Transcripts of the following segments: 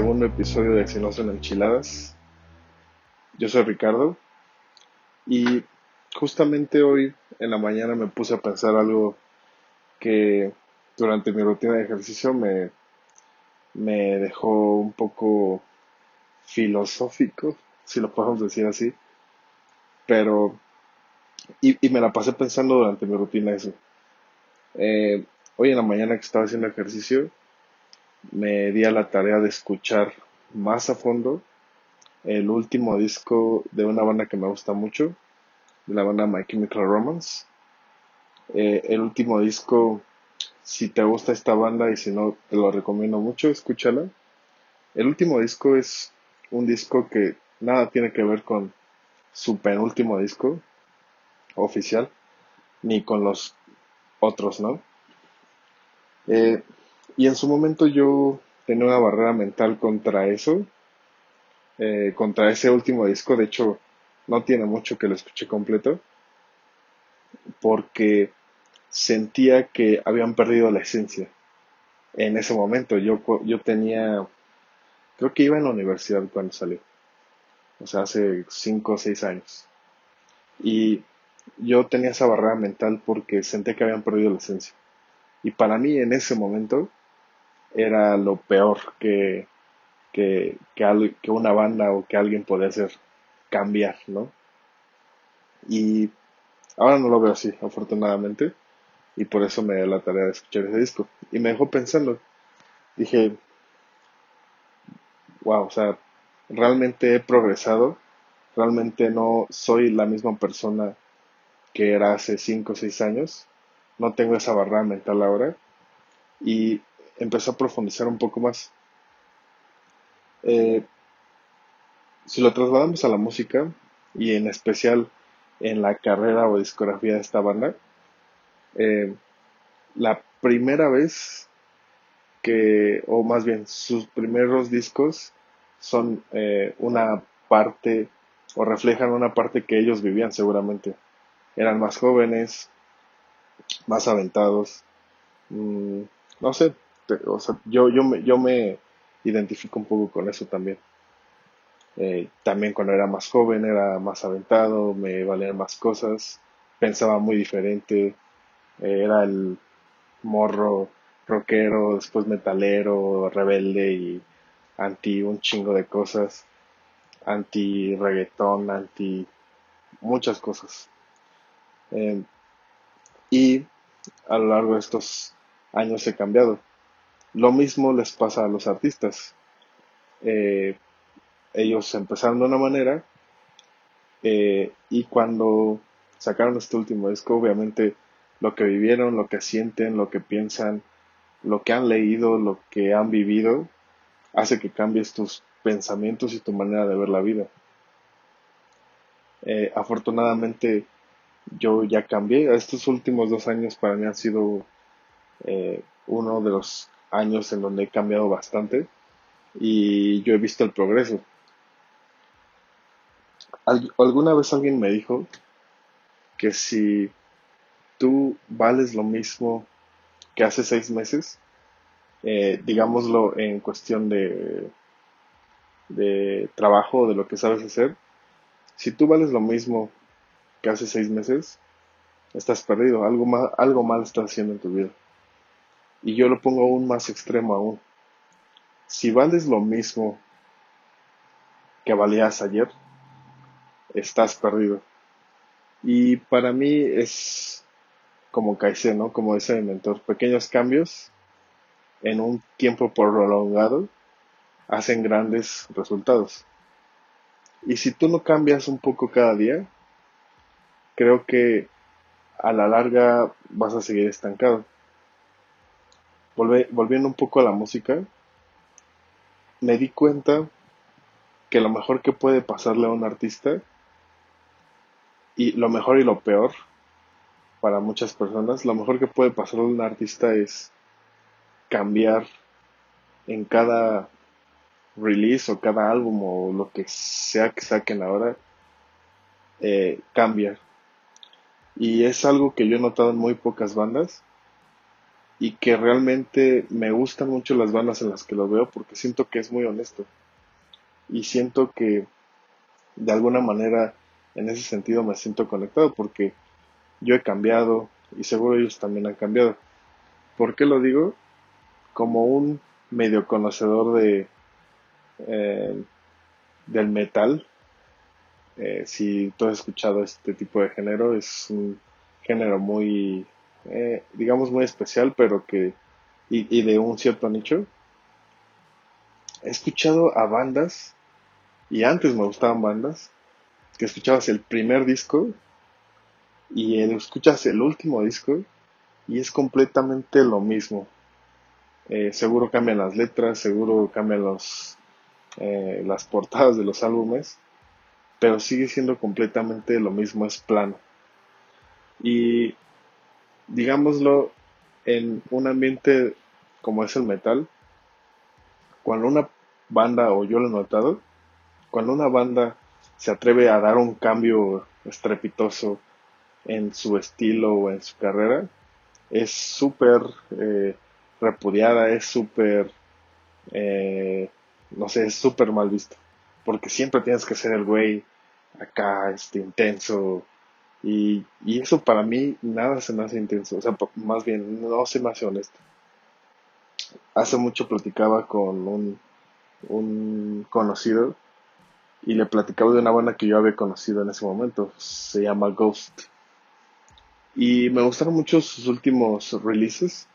un episodio de Si no son enchiladas. Yo soy Ricardo y justamente hoy en la mañana me puse a pensar algo que durante mi rutina de ejercicio me, me dejó un poco filosófico, si lo podemos decir así, pero y, y me la pasé pensando durante mi rutina eso. Eh, hoy en la mañana que estaba haciendo ejercicio, me di a la tarea de escuchar más a fondo el último disco de una banda que me gusta mucho, de la banda My Chemical Romance. Eh, el último disco, si te gusta esta banda y si no, te lo recomiendo mucho, escúchala. El último disco es un disco que nada tiene que ver con su penúltimo disco oficial, ni con los otros, ¿no? Eh, y en su momento yo tenía una barrera mental contra eso, eh, contra ese último disco. De hecho, no tiene mucho que lo escuché completo, porque sentía que habían perdido la esencia. En ese momento yo, yo tenía, creo que iba en la universidad cuando salió, o sea, hace 5 o 6 años. Y yo tenía esa barrera mental porque sentía que habían perdido la esencia. Y para mí en ese momento era lo peor que, que, que, una banda o que alguien podía hacer, cambiar, ¿no? Y ahora no lo veo así, afortunadamente, y por eso me dio la tarea de escuchar ese disco. Y me dejó pensando, dije, wow, o sea, realmente he progresado, realmente no soy la misma persona que era hace 5 o 6 años, no tengo esa barrera mental ahora, y empezó a profundizar un poco más. Eh, si lo trasladamos a la música y en especial en la carrera o discografía de esta banda, eh, la primera vez que, o más bien sus primeros discos son eh, una parte o reflejan una parte que ellos vivían seguramente. Eran más jóvenes, más aventados, mm, no sé, o sea, yo, yo, me, yo me identifico un poco con eso también. Eh, también cuando era más joven era más aventado, me valían más cosas, pensaba muy diferente, eh, era el morro rockero, después metalero, rebelde y anti un chingo de cosas, anti reggaetón, anti muchas cosas. Eh, y a lo largo de estos años he cambiado. Lo mismo les pasa a los artistas. Eh, ellos empezaron de una manera eh, y cuando sacaron este último disco, obviamente lo que vivieron, lo que sienten, lo que piensan, lo que han leído, lo que han vivido, hace que cambies tus pensamientos y tu manera de ver la vida. Eh, afortunadamente yo ya cambié. Estos últimos dos años para mí han sido uno de los años en donde he cambiado bastante y yo he visto el progreso. alguna vez alguien me dijo que si tú vales lo mismo que hace seis meses, eh, digámoslo en cuestión de, de trabajo, de lo que sabes hacer, si tú vales lo mismo que hace seis meses, estás perdido, algo mal, algo mal estás haciendo en tu vida. Y yo lo pongo aún más extremo aún. Si vales lo mismo que valías ayer, estás perdido. Y para mí es como Kaizen, ¿no? Como ese mentor. Pequeños cambios en un tiempo prolongado hacen grandes resultados. Y si tú no cambias un poco cada día, creo que a la larga vas a seguir estancado volviendo un poco a la música, me di cuenta que lo mejor que puede pasarle a un artista y lo mejor y lo peor para muchas personas, lo mejor que puede pasarle a un artista es cambiar en cada release o cada álbum o lo que sea que saquen ahora, eh, cambia. Y es algo que yo he notado en muy pocas bandas y que realmente me gustan mucho las bandas en las que lo veo porque siento que es muy honesto y siento que de alguna manera en ese sentido me siento conectado porque yo he cambiado y seguro ellos también han cambiado. ¿Por qué lo digo? Como un medio conocedor de eh, del metal. Eh, si tú has escuchado este tipo de género, es un género muy, eh, digamos, muy especial, pero que, y, y de un cierto nicho. He escuchado a bandas, y antes me gustaban bandas, que escuchabas el primer disco y escuchas el último disco y es completamente lo mismo. Eh, seguro cambian las letras, seguro cambian los, eh, las portadas de los álbumes, pero sigue siendo completamente lo mismo, es plano. Y digámoslo, en un ambiente como es el metal, cuando una banda, o yo lo he notado, cuando una banda se atreve a dar un cambio estrepitoso en su estilo o en su carrera, es súper eh, repudiada, es súper, eh, no sé, es súper mal visto. Porque siempre tienes que ser el güey acá, este, intenso. Y, y eso para mí nada se me hace intenso. O sea, más bien, no se me hace honesto. Hace mucho platicaba con un, un conocido y le platicaba de una banda que yo había conocido en ese momento. Se llama Ghost. Y me gustaron mucho sus últimos releases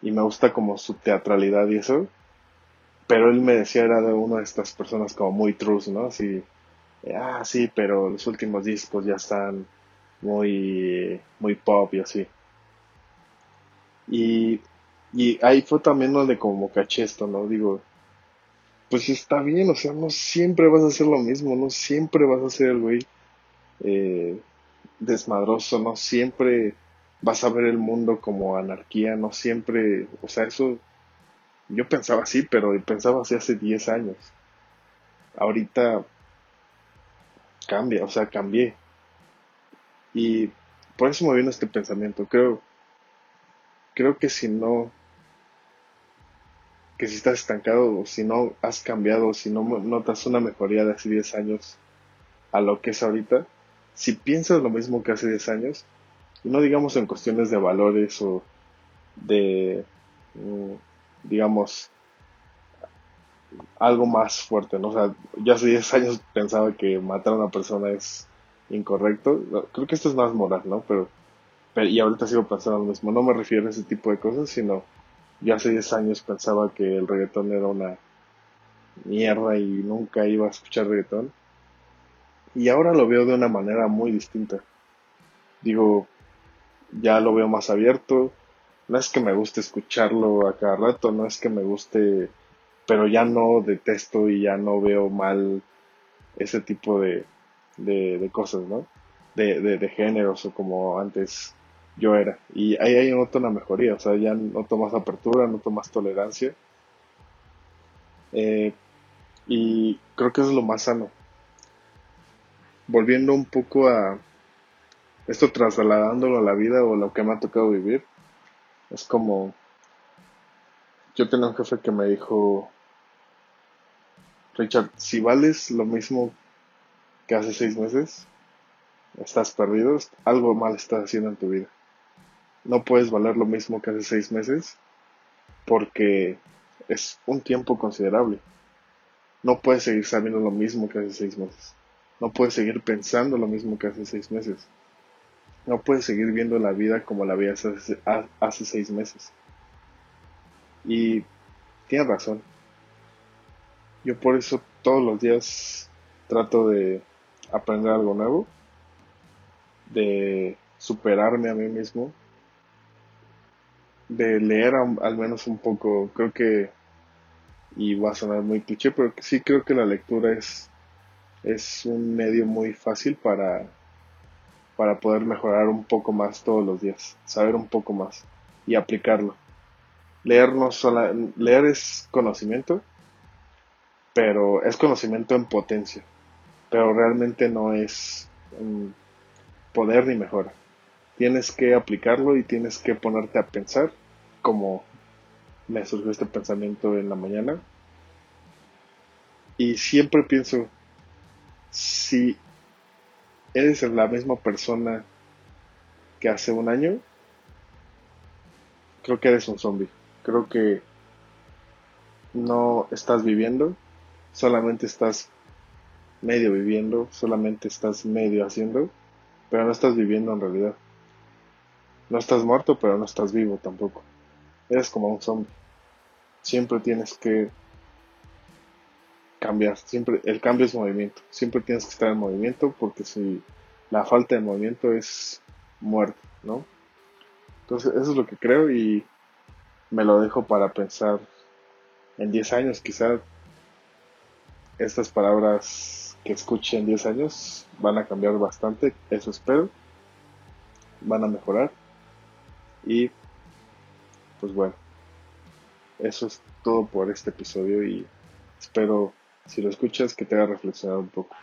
y me gusta como su teatralidad y eso. Pero él me decía era de una de estas personas como muy true, ¿no? Así, ah, sí, pero los últimos discos ya están muy, muy pop y así. Y, y ahí fue también donde como caché esto, ¿no? Digo, pues está bien, o sea, no siempre vas a hacer lo mismo, no siempre vas a ser el güey eh, desmadroso, no siempre vas a ver el mundo como anarquía, no siempre, o sea, eso yo pensaba así, pero pensaba así hace 10 años. Ahorita cambia, o sea, cambié. Y por eso me vino este pensamiento. Creo, creo que si no que si estás estancado o si no has cambiado o si no notas una mejoría de hace 10 años a lo que es ahorita, si piensas lo mismo que hace 10 años, y no digamos en cuestiones de valores o de, mm, digamos, algo más fuerte, ¿no? O sea, ya hace 10 años pensaba que matar a una persona es incorrecto. Creo que esto es más moral, ¿no? Pero, pero y ahorita sigo pensando lo mismo. No me refiero a ese tipo de cosas, sino yo hace 10 años pensaba que el reggaetón era una mierda y nunca iba a escuchar reggaetón. Y ahora lo veo de una manera muy distinta. Digo, ya lo veo más abierto. No es que me guste escucharlo a cada rato, no es que me guste, pero ya no detesto y ya no veo mal ese tipo de, de, cosas, ¿no? De, de, de géneros o como antes yo era. Y ahí hay noto una mejoría, o sea, ya noto más apertura, noto más tolerancia. Eh, y creo que es lo más sano. Volviendo un poco a esto, trasladándolo a la vida o lo que me ha tocado vivir, es como, yo tenía un jefe que me dijo, Richard, si vales lo mismo que hace seis meses, estás perdido, algo mal estás haciendo en tu vida no puedes valer lo mismo que hace seis meses porque es un tiempo considerable. No puedes seguir sabiendo lo mismo que hace seis meses. No puedes seguir pensando lo mismo que hace seis meses. No puedes seguir viendo la vida como la veías hace, hace seis meses. Y tienes razón. Yo por eso todos los días trato de aprender algo nuevo, de superarme a mí mismo, de leer al menos un poco, creo que, y va a sonar muy cliché, pero sí creo que la lectura es, es un medio muy fácil para, para poder mejorar un poco más todos los días, saber un poco más y aplicarlo. Leer, no leer es conocimiento, pero es conocimiento en potencia, pero realmente no es poder ni mejora. Tienes que aplicarlo y tienes que ponerte a pensar como me surgió este pensamiento en la mañana. Y siempre pienso, si eres la misma persona que hace un año, creo que eres un zombie. Creo que no estás viviendo, solamente estás medio viviendo, solamente estás medio haciendo, pero no estás viviendo en realidad. No estás muerto, pero no estás vivo tampoco. Eres como un zombie. Siempre tienes que cambiar, siempre el cambio es movimiento. Siempre tienes que estar en movimiento porque si la falta de movimiento es muerte, ¿no? Entonces, eso es lo que creo y me lo dejo para pensar en 10 años, quizá estas palabras que escuche en 10 años van a cambiar bastante, eso espero, van a mejorar y pues bueno, eso es todo por este episodio y espero si lo escuchas que te haga reflexionar un poco.